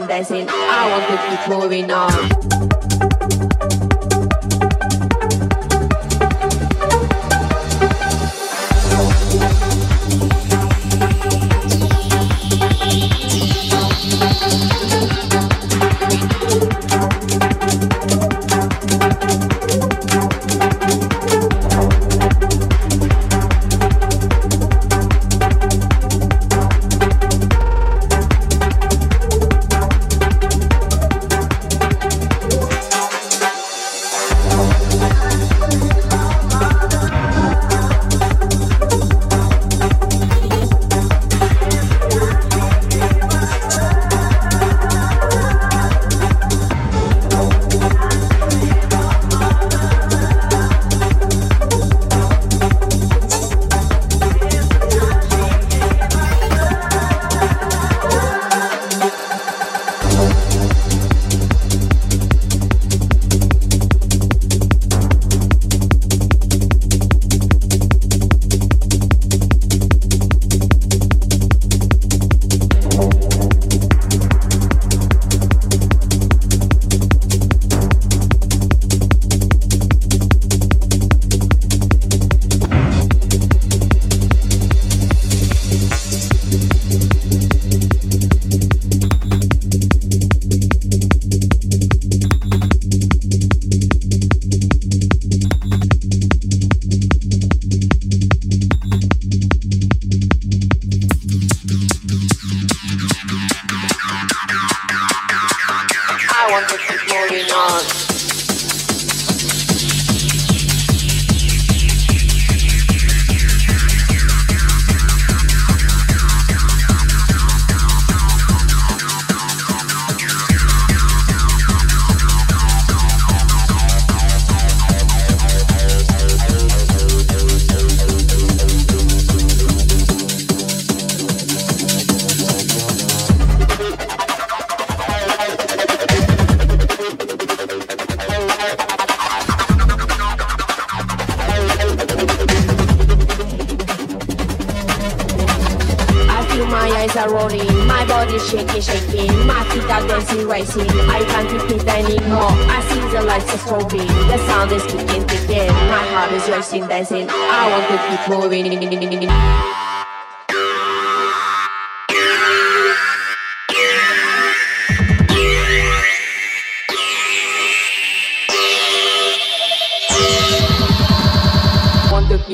dancing, dancing. I want to keep moving on.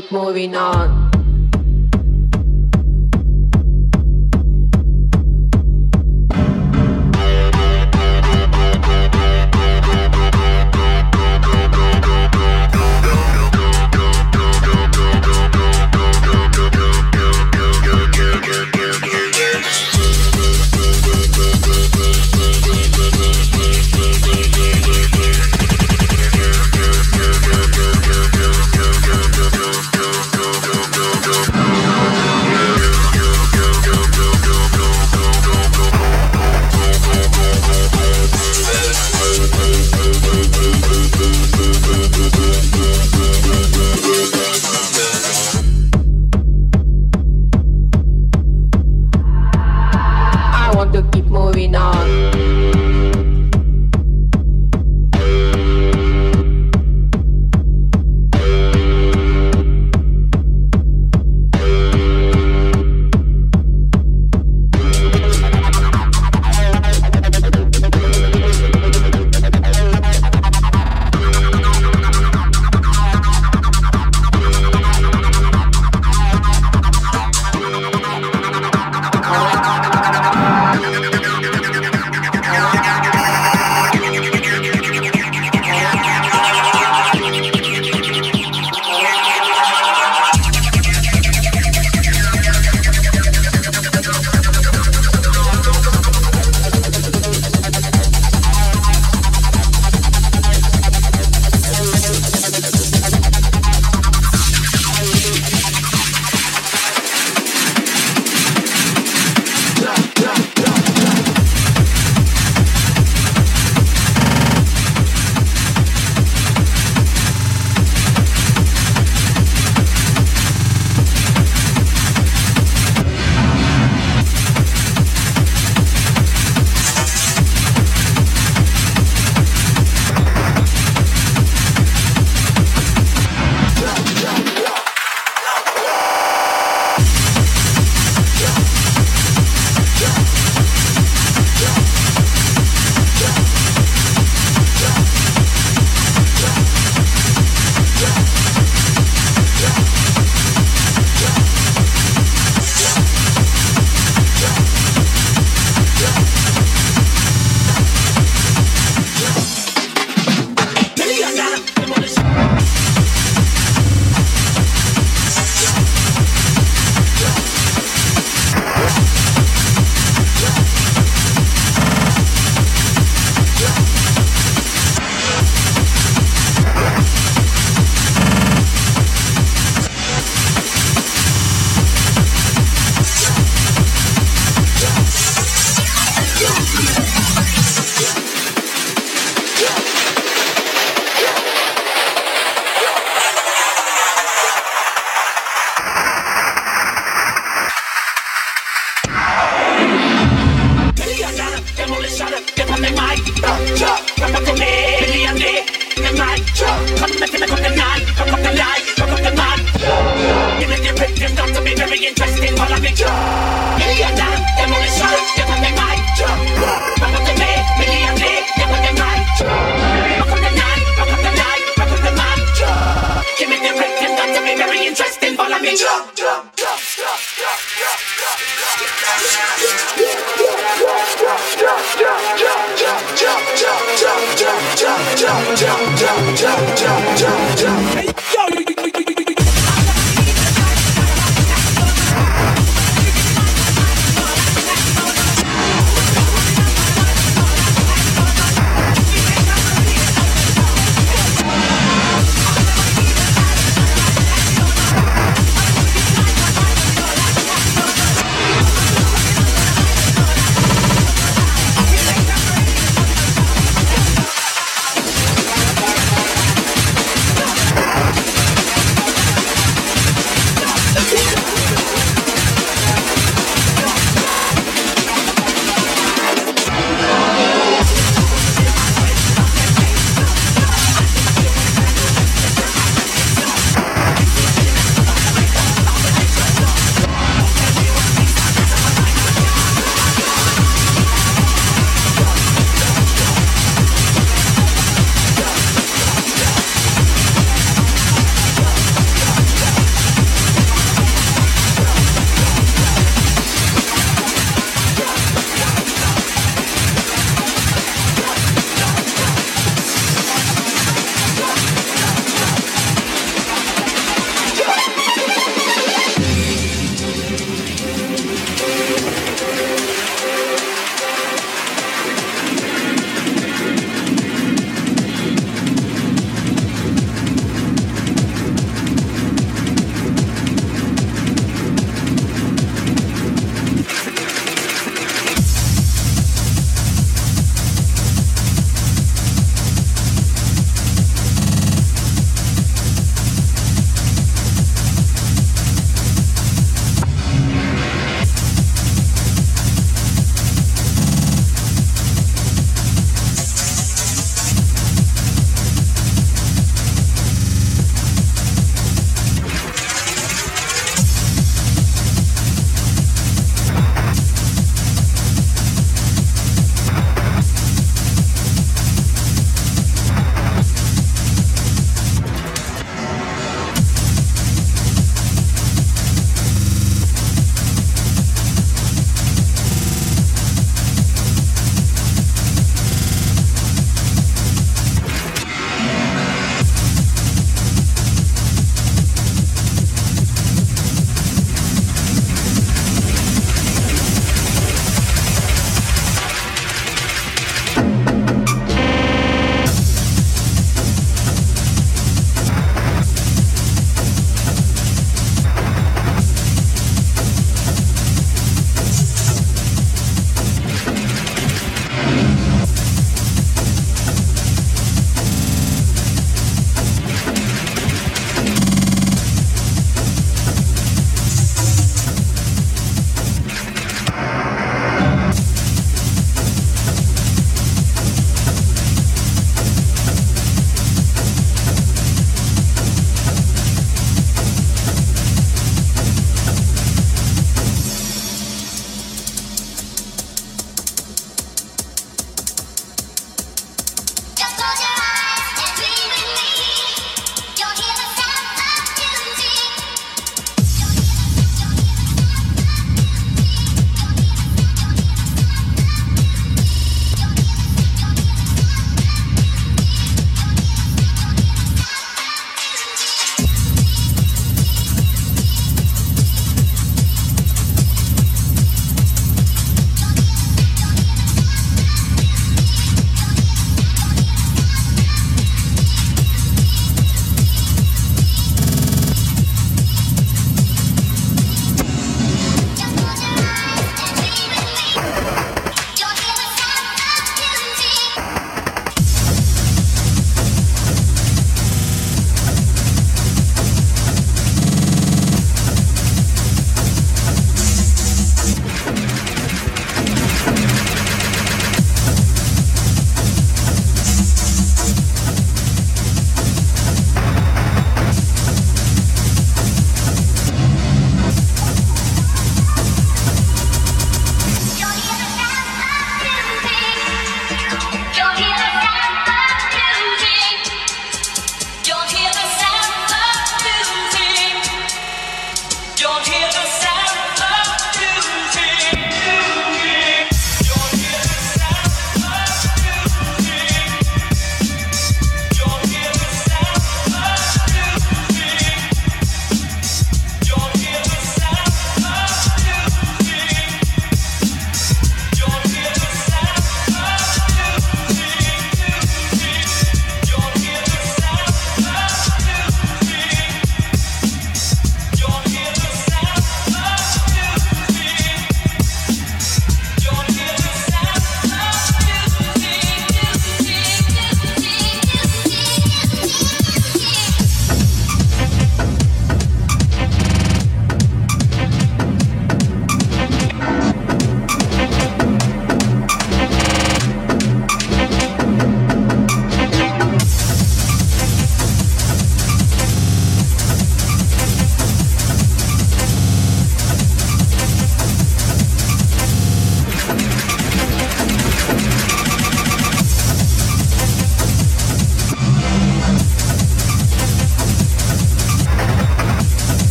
Keep moving on.